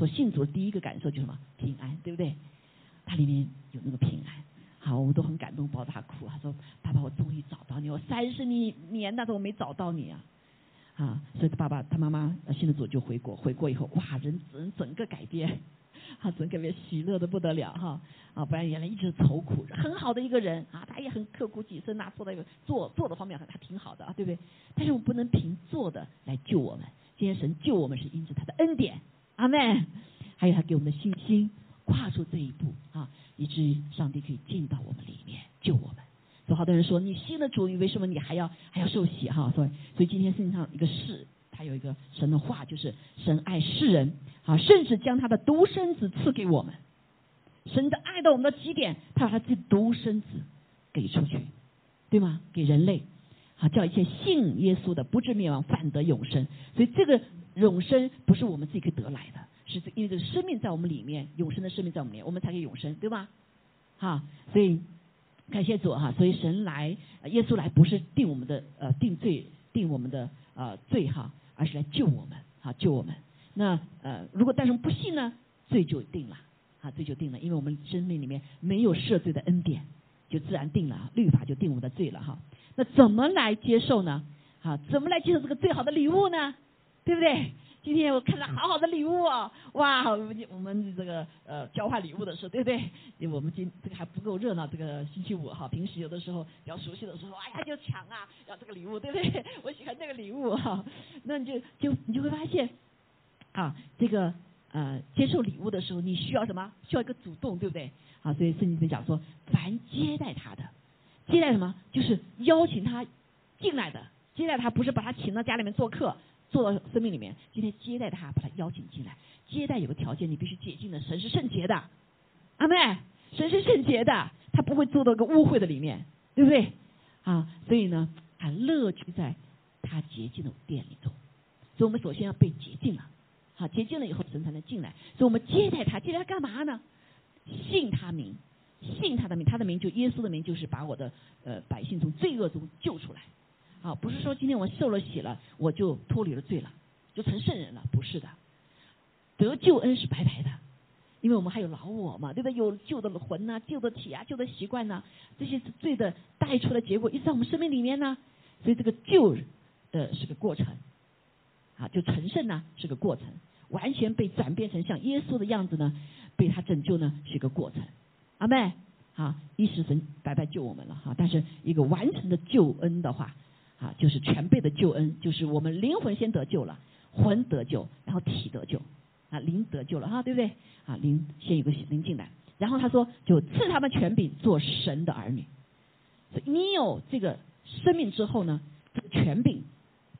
说信主的第一个感受就是什么？平安，对不对？他里面有那个平安。好，我们都很感动，抱着他哭。他说爸爸，我终于找到你，我三十年年那时候没找到你啊！啊，所以他爸爸他妈妈信了主就回国，回国以后哇，人人整个改变。*laughs* 啊，整个人喜乐的不得了哈啊！不然原来一直愁苦，很好的一个人啊，他也很刻苦己身呐，做的做做的方面还挺好的啊，对不对？但是我们不能凭做的来救我们。今天神救我们是因着他的恩典，阿门。还有他给我们的信心，跨出这一步啊，以至于上帝可以进到我们里面救我们。有好多人说，你信了主，你为什么你还要还要受洗哈？所以所以今天圣经上一个事。他有一个神的话，就是神爱世人啊，甚至将他的独生子赐给我们。神的爱到我们的极点，他把他自己独生子给出去，对吗？给人类啊，叫一切信耶稣的不至灭亡，反得永生。所以这个永生不是我们自己可以得来的，是因为这个生命在我们里面，永生的生命在我们里面，我们才可以永生，对吧？哈，所以感谢主哈，所以神来，耶稣来不是定我们的呃定罪，定我们的呃罪哈。而是来救我们，啊，救我们。那呃，如果但是不信呢，罪就定了，啊，罪就定了，因为我们生命里面没有赦罪的恩典，就自然定了，律法就定我们的罪了，哈。那怎么来接受呢？啊，怎么来接受这个最好的礼物呢？对不对？*laughs* 今天我看到好好的礼物哦，哇！我们这个呃交换礼物的时候，对不对？因为我们今这个还不够热闹，这个星期五哈，平时有的时候比较熟悉的时候，哎呀就抢啊，要这个礼物，对不对？*laughs* 我喜欢这个礼物哈，那你就就你就会发现啊，这个呃接受礼物的时候，你需要什么？需要一个主动，对不对？啊，所以圣经里讲说，凡接待他的，接待什么？就是邀请他进来的，接待他不是把他请到家里面做客。做到生命里面，今天接待他，把他邀请进来。接待有个条件，你必须洁净的，神是圣洁的，阿妹，神是圣洁的，他不会做到个污秽的里面，对不对？啊，所以呢，他乐居在他洁净的殿里头。所以我们首先要被洁净了，好，洁净了以后，神才能进来。所以我们接待他，接待他干嘛呢？信他名，信他的名，他的名就耶稣的名，就是把我的呃百姓从罪恶中救出来。啊，不是说今天我受了洗了，我就脱离了罪了，就成圣人了，不是的。得救恩是白白的，因为我们还有老我嘛，对不对？有旧的魂呐，旧的体啊，旧的习惯呐，这些罪的带出的结果，一直在我们生命里面呢。所以这个救的是个过程，啊，就成圣呢是个过程，完全被转变成像耶稣的样子呢，被他拯救呢是个过程。阿妹，啊，一时神白白救我们了哈，但是一个完成的救恩的话。啊，就是全备的救恩，就是我们灵魂先得救了，魂得救，然后体得救，啊，灵得救了哈，对不对？啊，灵先有个灵进来，然后他说就赐他们权柄做神的儿女。所以你有这个生命之后呢，这个权柄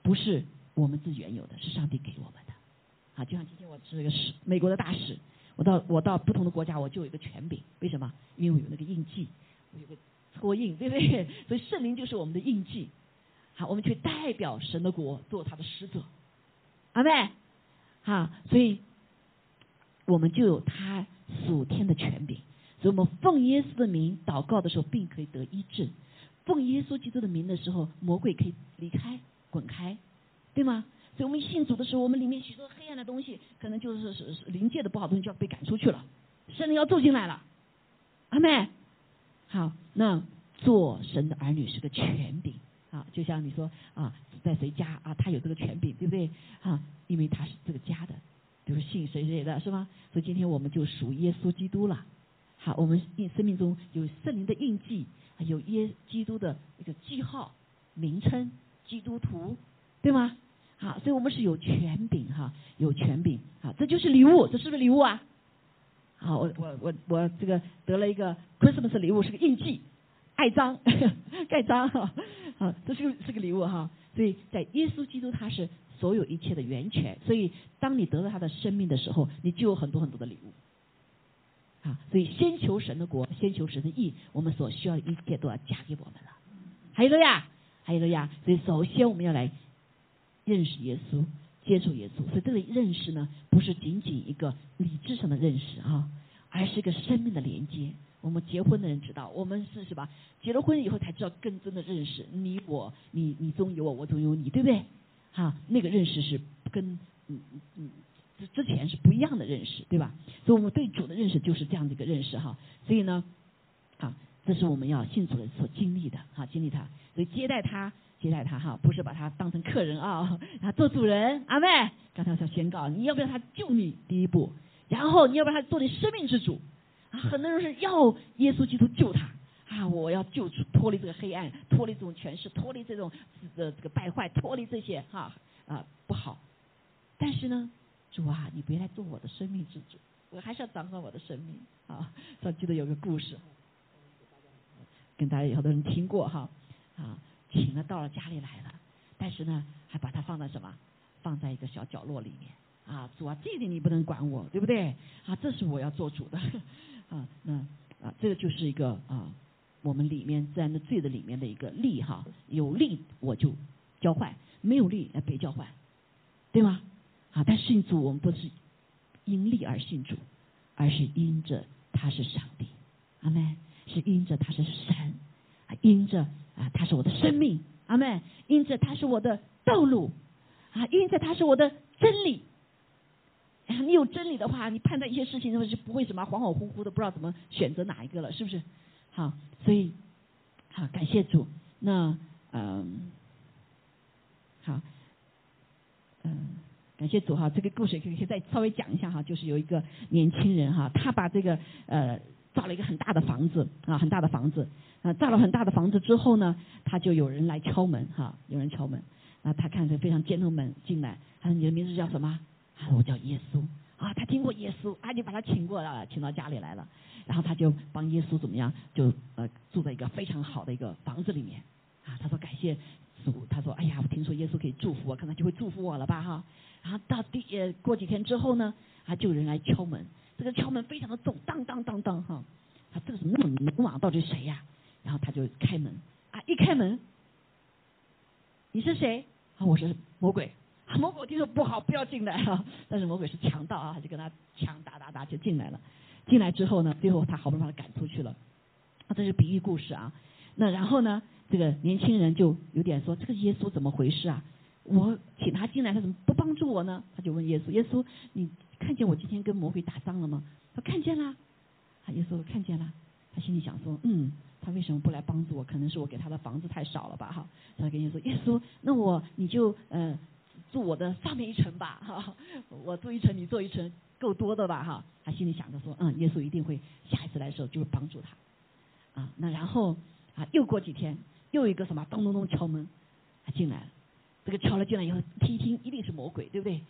不是我们自己原有的，是上帝给我们的。啊，就像今天我是一个使美国的大使，我到我到不同的国家，我就有一个权柄，为什么？因为我有那个印记，我有个戳印，对不对？*laughs* 所以圣灵就是我们的印记。好，我们去代表神的国做他的使者，阿妹，好，所以我们就有他属天的权柄，所以我们奉耶稣的名祷告的时候，并可以得医治；奉耶稣基督的名的时候，魔鬼可以离开、滚开，对吗？所以我们信主的时候，我们里面许多黑暗的东西，可能就是是是灵界的不好东西，就要被赶出去了，神灵要住进来了，阿妹，好，那做神的儿女是个权柄。啊，就像你说啊，在谁家啊，他有这个权柄，对不对？啊，因为他是这个家的，比如信谁谁的是吗？所以今天我们就属耶稣基督了。好，我们印生命中有圣灵的印记，有耶基督的一个记号名称，基督徒，对吗？好，所以我们是有权柄哈，有权柄啊，这就是礼物，这是不是礼物啊？好，我我我我这个得了一个 Christmas 礼物，是个印记，盖章，*laughs* 盖章哈。啊，这是个是个礼物哈。所以在耶稣基督他是所有一切的源泉，所以当你得到他的生命的时候，你就有很多很多的礼物。啊，所以先求神的国，先求神的义，我们所需要的一切都要加给我们了。还有了呀，还有了呀。所以首先我们要来认识耶稣，接受耶稣。所以这个认识呢，不是仅仅一个理智上的认识啊，而是一个生命的连接。我们结婚的人知道，我们是什么？结了婚以后才知道更真的认识你我，你你中有我，我中有你，对不对？哈，那个认识是跟嗯嗯之之前是不一样的认识，对吧？所以我们对主的认识就是这样的一个认识哈。所以呢，啊，这是我们要信主的所经历的哈，经历他，所以接待他，接待他哈，不是把他当成客人啊，*laughs* 啊，做主人，阿妹，刚才我想宣告，你要不要他救你第一步，然后你要不要他做你生命之主。啊，很多人是要耶稣基督救他啊！我要救出脱离这个黑暗，脱离这种权势，脱离这种的这个败坏，脱离这些哈啊不好。但是呢，主啊，你别来做我的生命之主，我还是要掌管我的生命啊！我记得有个故事，跟大家有好多人听过哈啊，请了到了家里来了，但是呢，还把它放在什么？放在一个小角落里面啊！主啊，这一点你不能管我，对不对？啊，这是我要做主的。*laughs* 啊，那啊，这个就是一个啊，我们里面自然的罪的里面的一个利哈，有利我就交换，没有力别交换，对吗？啊，但信主我们不是因利而信主，而是因着他是上帝，阿门，是因着他是神，啊，因着啊他是我的生命，阿门，因着他是我的道路，啊，因着他是我的真理。*laughs* 你有真理的话，你判断一些事情，的话，就不会什么恍恍惚惚的，不知道怎么选择哪一个了，是不是？好，所以好，感谢主。那嗯，好，嗯，感谢主哈。这个故事可以再稍微讲一下哈，就是有一个年轻人哈，他把这个呃造了一个很大的房子啊，很大的房子啊，造了很大的房子之后呢，他就有人来敲门哈，有人敲门啊，他看着非常 gentleman 进来，他说你的名字叫什么？我叫耶稣啊，他听过耶稣啊，就把他请过来，请到家里来了。然后他就帮耶稣怎么样？就呃住在一个非常好的一个房子里面啊。他说感谢主，他说哎呀，我听说耶稣可以祝福我，可能就会祝福我了吧哈。然后到第呃过几天之后呢，啊就有人来敲门，这个敲门非常的重，当当当当哈。他这个是那么鲁莽，到底谁呀？然后他就开门啊，一开门，你是谁？啊，我是魔鬼。魔鬼听说不好，不要进来啊！*laughs* 但是魔鬼是强盗啊，他就跟他枪打打打就进来了。进来之后呢，最后他好不容易把他赶出去了。啊，这是比喻故事啊。那然后呢，这个年轻人就有点说：“这个耶稣怎么回事啊？我请他进来，他怎么不帮助我呢？”他就问耶稣：“耶稣，你看见我今天跟魔鬼打仗了吗？”他看见了。啊，耶稣看见了。他心里想说：“嗯，他为什么不来帮助我？可能是我给他的房子太少了吧？”哈，他跟耶稣：“耶稣，那我你就呃。”住我的上面一层吧，哈，我住一层，你住一层，够多的吧，哈。他心里想着说，嗯，耶稣一定会下一次来的时候就会帮助他，啊，那然后啊，又过几天，又一个什么咚咚咚敲门，他进来了，这个敲了进来以后，听一听，一定是魔鬼，对不对？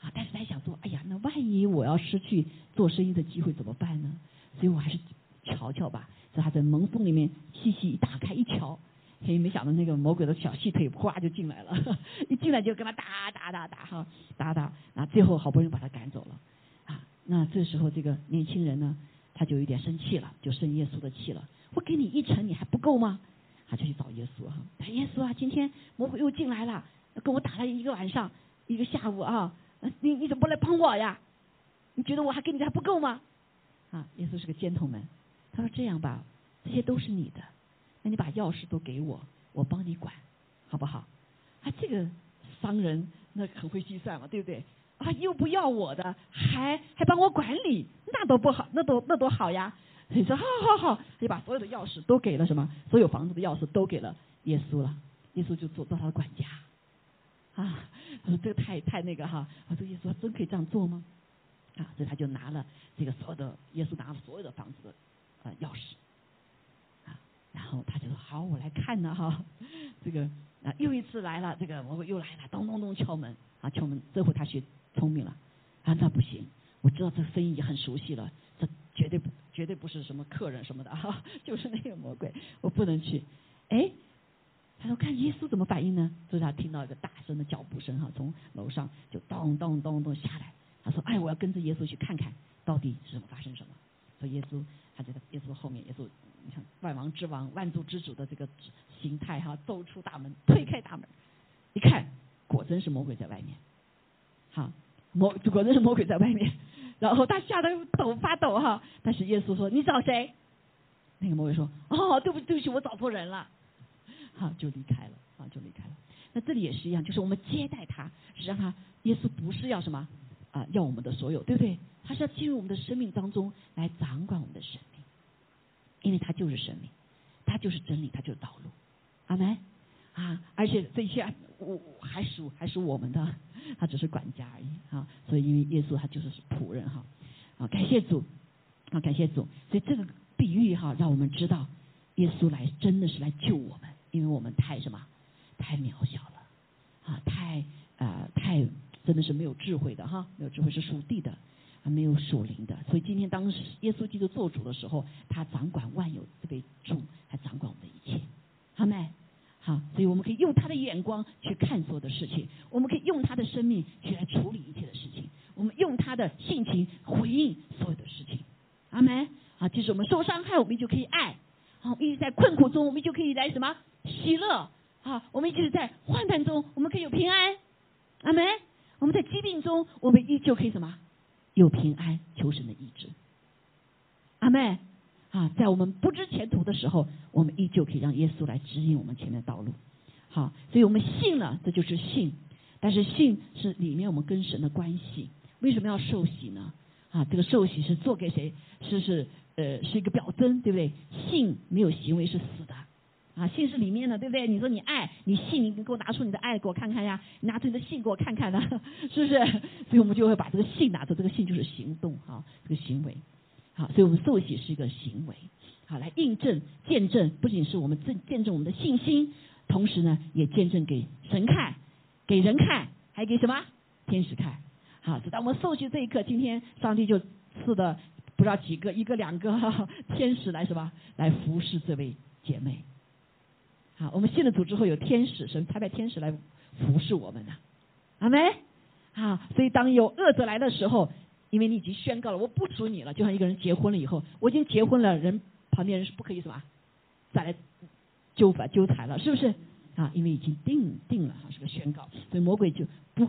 啊，但是他想说，哎呀，那万一我要失去做生意的机会怎么办呢？所以我还是瞧瞧吧。所以他在门缝里面细细一打开一瞧。嘿，没想到那个魔鬼的小细腿哗就进来了，*laughs* 一进来就跟他打打打打哈，打打，那最后好不容易把他赶走了，啊，那这时候这个年轻人呢，他就有点生气了，就生耶稣的气了。我给你一成，你还不够吗？他就去找耶稣哈，耶稣啊，今天魔鬼又进来了，跟我打了一个晚上，一个下午啊，你你怎么不来帮我呀？你觉得我还给你还不够吗？啊，耶稣是个尖头门，他说这样吧，这些都是你的。那你把钥匙都给我，我帮你管，好不好？啊，这个商人那很会计算嘛，对不对？啊，又不要我的，还还帮我管理，那多不好，那多那多好呀！你说好好好，就把所有的钥匙都给了什么？所有房子的钥匙都给了耶稣了，耶稣就做做他的管家。啊，他说这个太太那个哈，啊，这耶稣真可以这样做吗？啊，所以他就拿了这个所有的耶稣拿了所有的房子的呃钥匙。然后他就说：“好，我来看呢哈，*laughs* 这个啊又一次来了，这个魔鬼又来了，咚咚咚敲门啊敲门。这回他学聪明了，啊那不行，我知道这个声音也很熟悉了，这绝对绝对不是什么客人什么的 *laughs* 哈，就是那个魔鬼，我不能去。哎，他说看耶稣怎么反应呢？所以他听到一个大声的脚步声哈，从楼上就咚咚咚咚下来。他说哎，我要跟着耶稣去看看到底是发生什么。说耶稣他就在耶稣后面，耶稣你看万王之王、万族之主的这个形态哈，走出大门，推开大门，一看果真是魔鬼在外面。好，魔果真是魔鬼在外面，然后他吓得抖发抖哈。但是耶稣说你找谁？那个魔鬼说哦，对不起对不起，我找错人了。好，就离开了啊，就离开了。那这里也是一样，就是我们接待他，是让他耶稣不是要什么啊，要我们的所有，对不对？他是要进入我们的生命当中来掌管我们的生命，因为他就是生命，他就是真理，他就是道路。阿门啊！而且这些我还属还属我们的，他只是管家而已啊。所以因为耶稣他就是仆人哈啊，感谢主啊，感谢主。所以这个比喻哈，让我们知道耶稣来真的是来救我们。因为我们太什么，太渺小了啊，太啊太真的是没有智慧的哈，没有智慧是属地的，没有属灵的。所以今天当时耶稣基督做主的时候，他掌管万有，这位主还掌管我们的一切，好没？好，所以我们可以用他的眼光去看所有的事情，我们可以用他的生命去来处理一切的事情，我们用他的性情回应所有的事情，阿门。啊，就是我们受伤害，我们就可以爱；好，一直在困苦中，我们就可以来什么？喜乐啊！我们一直在患难中，我们可以有平安。阿门。我们在疾病中，我们依旧可以什么？有平安，求神的意志。阿妹。啊，在我们不知前途的时候，我们依旧可以让耶稣来指引我们前面的道路。好，所以我们信了，这就是信。但是信是里面我们跟神的关系。为什么要受洗呢？啊，这个受洗是做给谁？是是呃，是一个表征，对不对？信没有行为是死的。啊，信是里面的，对不对？你说你爱，你信，你给我拿出你的爱给我看看呀，你拿出你的信给我看看呢，是不是？所以我们就会把这个信拿出，这个信就是行动，哈，这个行为，好，所以我们受洗是一个行为，好，来印证、见证，不仅是我们证见证我们的信心，同时呢，也见证给神看，给人看，还给什么天使看？好，直到我们受洗这一刻，今天上帝就赐的不知道几个，一个两个 *laughs* 天使来什么，来服侍这位姐妹。好，我们信了主之后，有天使神差派天使来服侍我们呢，阿妹？好，所以当有恶者来的时候，因为你已经宣告了我不属你了，就像一个人结婚了以后，我已经结婚了，人旁边人是不可以什么再来纠反纠缠了，是不是？啊，因为已经定定了哈，是个宣告，所以魔鬼就不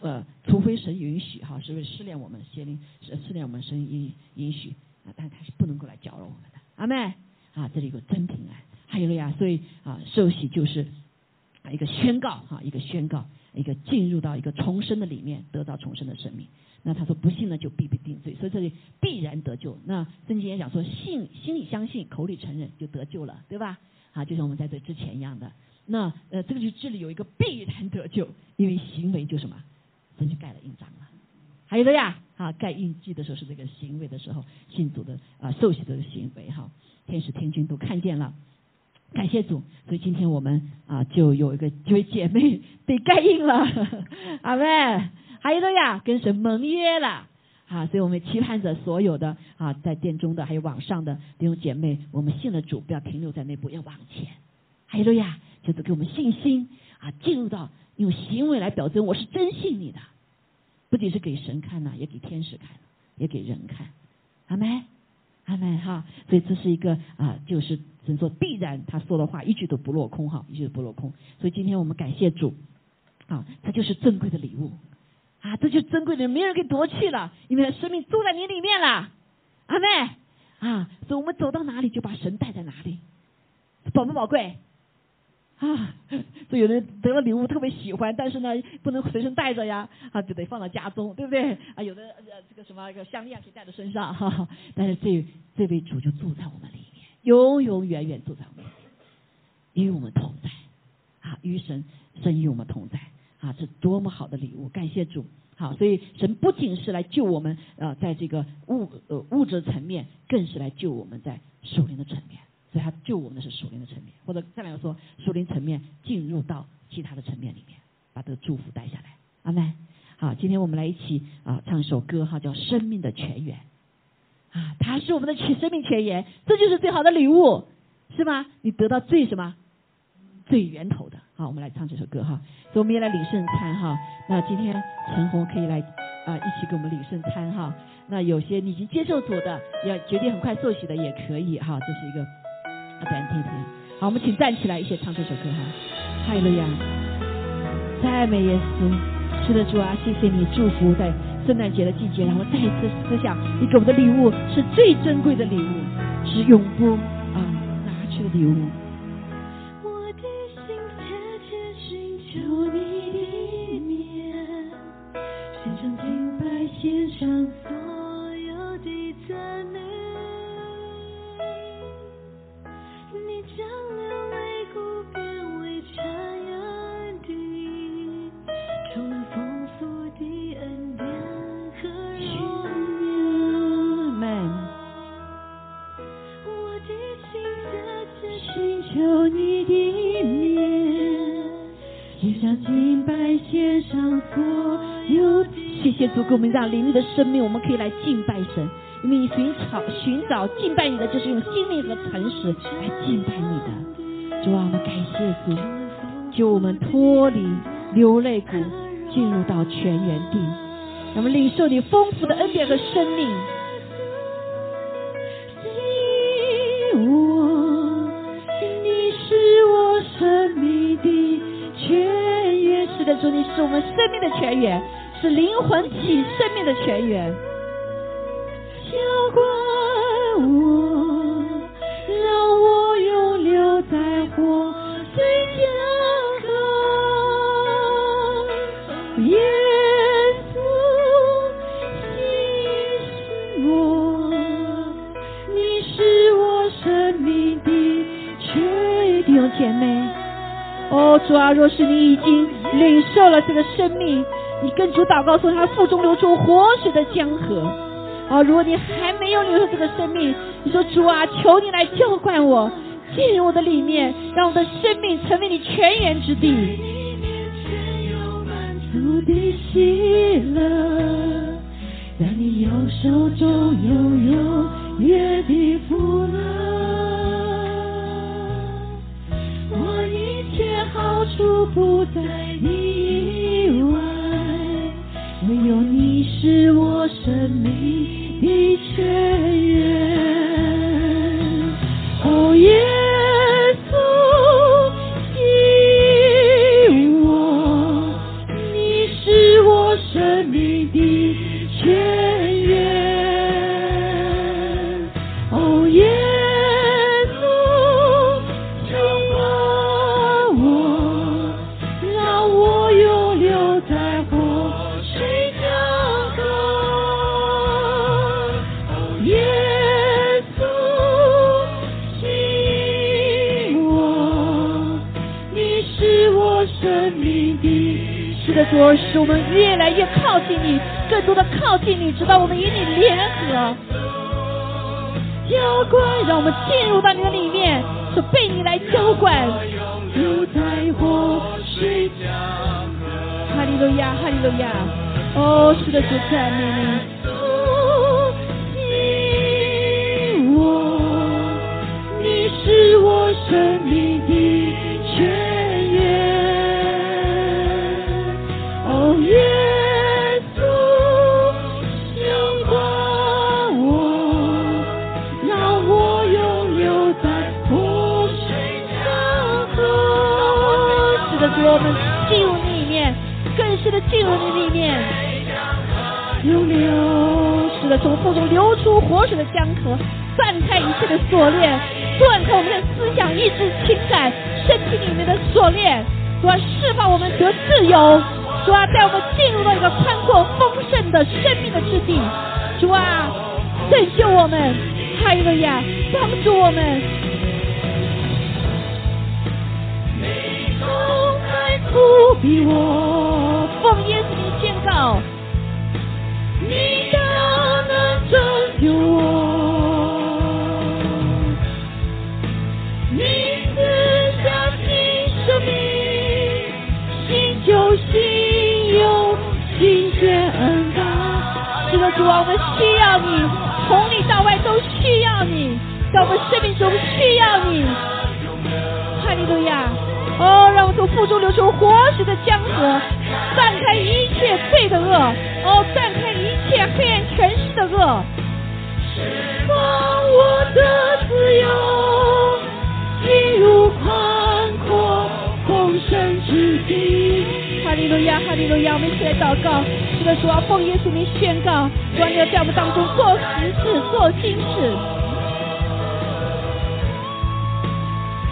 呃，除非神允许哈，是为试炼我们，邪灵是试炼我们，神允允许啊，但他是不能够来搅扰我们的，阿妹啊，这里有真平安。还有了呀，所以啊，受洗就是啊一个宣告哈，一个宣告，一个进入到一个重生的里面，得到重生的生命。那他说不信呢，就必被定罪，所以这里必然得救。那圣经也讲说，信心里相信，口里承认就得救了，对吧？啊，就像我们在这之前一样的。那呃，这个就这里有一个必然得救，因为行为就什么，真就盖了印章了。还有的呀，啊，盖印记的时候是这个行为的时候，信主的啊受洗的行为哈，天使天君都看见了。感谢主，所以今天我们啊就有一个这位姐妹被盖印了，*laughs* 阿妹，哈利路亚跟神盟约了，啊，所以我们期盼着所有的啊在殿中的还有网上的弟兄姐妹，我们信了主，不要停留在那步，要往前，哈利路亚就是给我们信心啊，进入到用行为来表征我是真信你的，不仅是给神看呐，也给天使看，也给人看，阿妹。阿妹哈，所以这是一个啊，就是神说必然他说的话一句都不落空哈，一句都不落空。所以今天我们感谢主啊，这就是珍贵的礼物啊，这就珍贵的，没人给夺去了，因为生命住在你里面了。阿妹啊，所以我们走到哪里就把神带在哪里，宝不宝贵？啊，所以有人得了礼物特别喜欢，但是呢，不能随身带着呀，啊，就得放到家中，对不对？啊，有的呃，这个什么一个项链可以带在身上，哈哈。但是这这位主就住在我们里面，永永远远住在我们里面，与我们同在，啊，与神神与我们同在，啊，这多么好的礼物！感谢主，好，所以神不仅是来救我们，呃，在这个物呃物质层面，更是来救我们在属灵的层面。所以他救我们的是属灵的层面，或者再来说，属灵层面进入到其他的层面里面，把这个祝福带下来。阿门。好，今天我们来一起啊唱一首歌哈，叫《生命的泉源》啊，它是我们的全生命泉源，这就是最好的礼物，是吗？你得到最什么？最源头的。好，我们来唱这首歌哈。所以我们也来领圣餐哈。那今天陈红可以来啊，一起给我们领圣餐哈。那有些你已经接受主的，要决定很快受洗的也可以哈。这是一个，好，我们请站起来，一起唱这首歌哈。哈利路亚，赞美耶稣，是的主啊，谢谢你祝福在圣诞节的季节，然后再一次思想，你给我们的礼物是最珍贵的礼物，是永不啊拿去的礼物。们这样灵力的生命，我们可以来敬拜神，因为你寻找寻找敬拜你的，就是用心灵和诚实来敬拜你的。主啊，我们感谢主，救我们脱离流泪谷，进入到泉源地，让我们领受你丰富的恩典和生命。我，你是我生命的泉源。是的，主，你是我们生命的泉源，是灵魂体生命的泉源。浇灌我，让我永留在活水江河。耶稣，吸引我，你是我生命的泉弟兄姐妹，哦，主啊，若是你已经领受了这个生命，你跟主祷告说，他腹中流出活水的江河。啊，如果你还没有领受这个生命，你说主啊，求你来浇灌我，进入我的里面，让我的生命成为你泉源之地。足的喜乐，在你右手中拥有月的福乐。我一切好处不在是我使我们越来越靠近你，更多的靠近你，直到我们与你联合。浇灌，让我们进入到你的里面，是被你来浇灌。哈利路亚，哈利路亚。哦，是的，主赞美你。河。吸引我，你是我生命永留。是的，从腹中流出活水的江河，断开一切的锁链，断开我们的思想、意志、情感、身体里面的锁链，主啊，释放我们得自由，主啊，带我们进入到一个宽阔丰盛的生命的之地，主啊，拯救我们，哈利路亚，帮助我们。公开苦逼我，奉耶稣到外都需要你，在我们生命中需要你。哈利路亚，哦，让我从腹中流出活水的江河，散开一切罪的恶，哦，散开一切黑暗权势的恶。放我的自由，进入宽阔丰盛之地。哈利路亚，哈利路亚！我们一起来祷告，这个，主啊，奉耶稣名宣告，主啊，你要在我们当中做实事，做新事。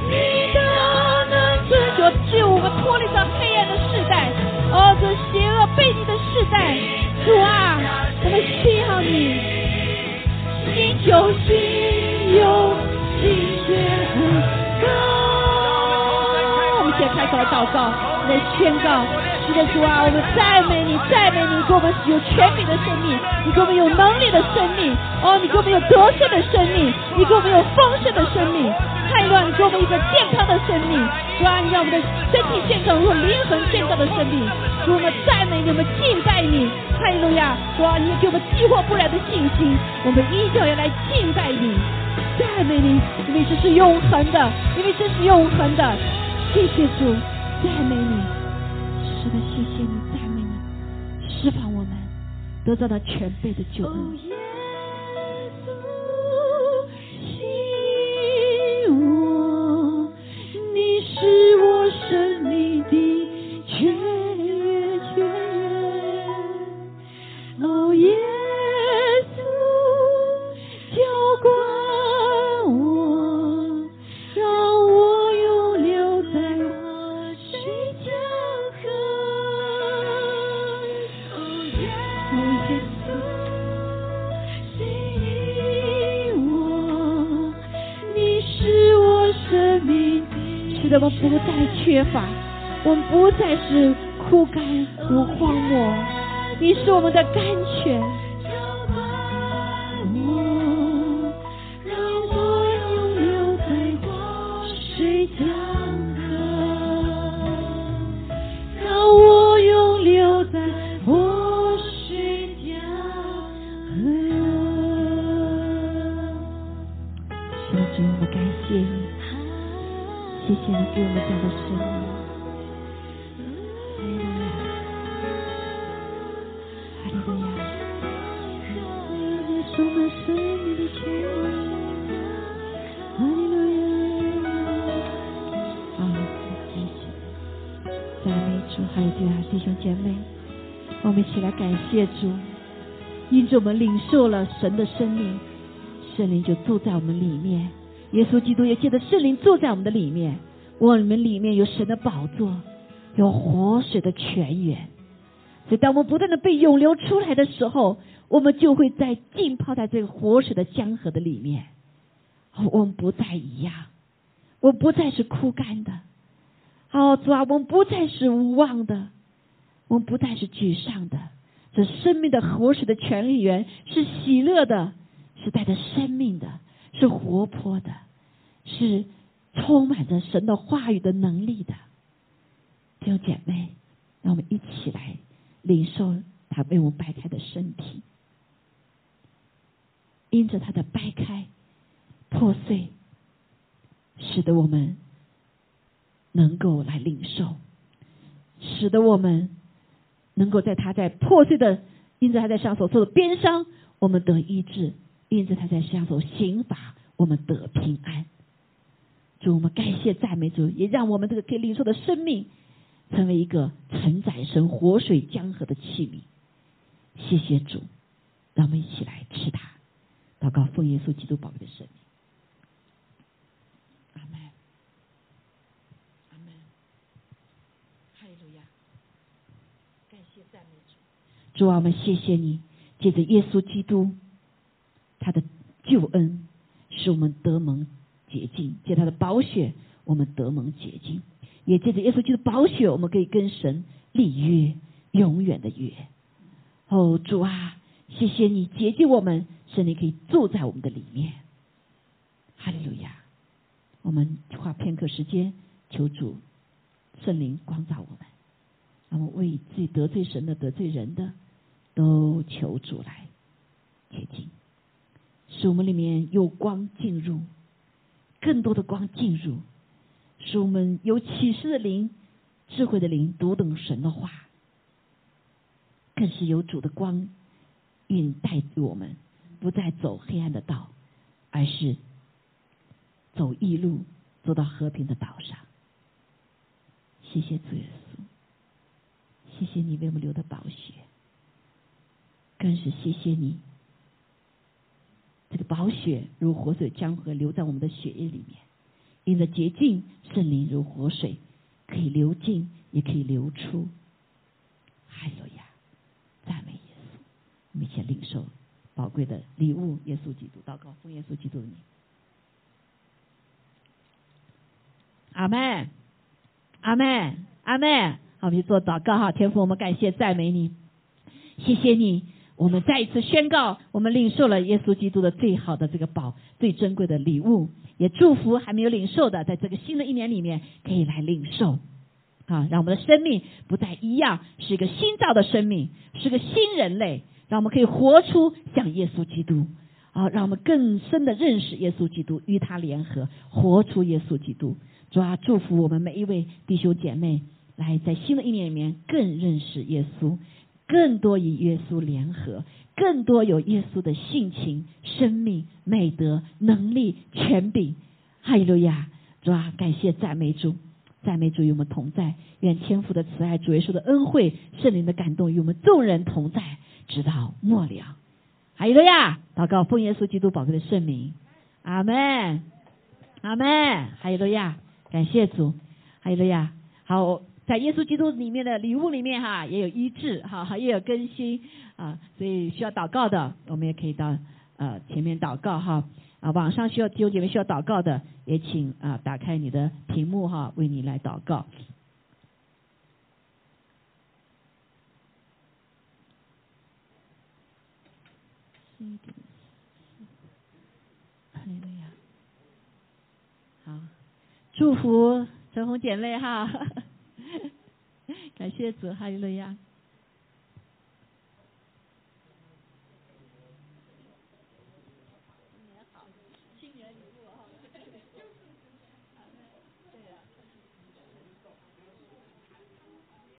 你的能拯主啊，救我们脱离这黑暗的世代，哦，这邪恶背逆的世代。主啊，我们需要你，新酒新有新血和歌。我们先开口来祷告，来宣告。是的，主啊，我们赞美你，赞美你，给我们有权柄的生命，你给我们有能力的生命，哦，你给我们有得胜的生命，你给我们有丰盛的生命。太乱，你给我们一个健康的生命，主啊，你让我们的身体健康，如灵魂健康的生命。主，我们赞美你，我们敬拜你，太路亚！主啊，你给我们激活不来的信心，我们依旧要来敬拜你，赞美你，因为这是永恒的，因为这是永恒的。谢谢主，赞美你。是的，谢谢你，赞美你，释放我们，得到了全备的救，恩。你受了神的生命，圣灵就住在我们里面，耶稣基督也借着圣灵住在我们的里面，我们里面有神的宝座，有活水的泉源。所以，当我们不断的被涌流出来的时候，我们就会在浸泡在这个活水的江河的里面。我们不再一样，我们不再是枯干的。哦，主啊，我们不再是无望的，我们不再是沮丧的。这生命的活水的泉源是喜乐的，是带着生命的，是活泼的，是充满着神的话语的能力的。弟兄姐妹，让我们一起来领受他为我们掰开的身体，因着他的掰开、破碎，使得我们能够来领受，使得我们能够在他在破碎的，因着他在上所受的鞭伤，我们得医治；因着他在上所刑罚，我们得平安。主，我们感谢赞美主，也让我们这个可以领受的生命，成为一个承载神活水江河的器皿。谢谢主，让我们一起来吃它，祷告奉耶稣基督宝贵的生命。阿门，阿门，哈利路亚，感谢赞美主。主啊，我们谢谢你，借着耶稣基督他的救恩，使我们得蒙洁净；借他的宝血，我们得蒙洁净；也借着耶稣基督宝血，我们可以跟神立约，永远的约。哦，主啊，谢谢你洁净我们，神你可以住在我们的里面。哈利路亚！我们花片刻时间，求主圣灵光照我们，那么为自己得罪神的、得罪人的，都求主来洁净，使我们里面有光进入，更多的光进入，使我们有启示的灵、智慧的灵，读懂神的话，更是有主的光引带我们，不再走黑暗的道，而是走一路，走到和平的岛上。谢谢主耶稣，谢谢你为我们流的宝血，更是谢谢你，这个宝血如活水江河流在我们的血液里面，因着洁净圣灵如活水，可以流进，也可以流出。哈利路亚，赞美耶稣，我们一起领受宝贵的礼物，耶稣基督，祷告奉耶稣基督的名，阿门。阿妹，阿妹，好，我们去做祷告哈。天父，我们感谢赞美你，谢谢你。我们再一次宣告，我们领受了耶稣基督的最好的这个宝、最珍贵的礼物，也祝福还没有领受的，在这个新的一年里面可以来领受。啊，让我们的生命不再一样，是一个新造的生命，是个新人类，让我们可以活出像耶稣基督。啊，让我们更深的认识耶稣基督，与他联合，活出耶稣基督。主啊，祝福我们每一位弟兄姐妹，来在新的一年里面更认识耶稣，更多与耶稣联合，更多有耶稣的性情、生命、美德、能力、权柄。哈利路亚！主啊，感谢赞美主，赞美主与我们同在。愿天父的慈爱、主耶稣的恩惠、圣灵的感动与我们众人同在，直到末了。哈利路亚！祷告奉耶稣基督宝贵的圣名，阿门，阿门。哈利路亚！感谢主，哈利路亚！好，在耶稣基督里面的礼物里面哈，也有医治哈，也有更新啊，所以需要祷告的，我们也可以到呃前面祷告哈。啊，网上需要弟兄姐妹需要祷告的，也请啊打开你的屏幕哈，为你来祷告。祝福陈红姐妹哈，*laughs* 感谢主，哈利路亚。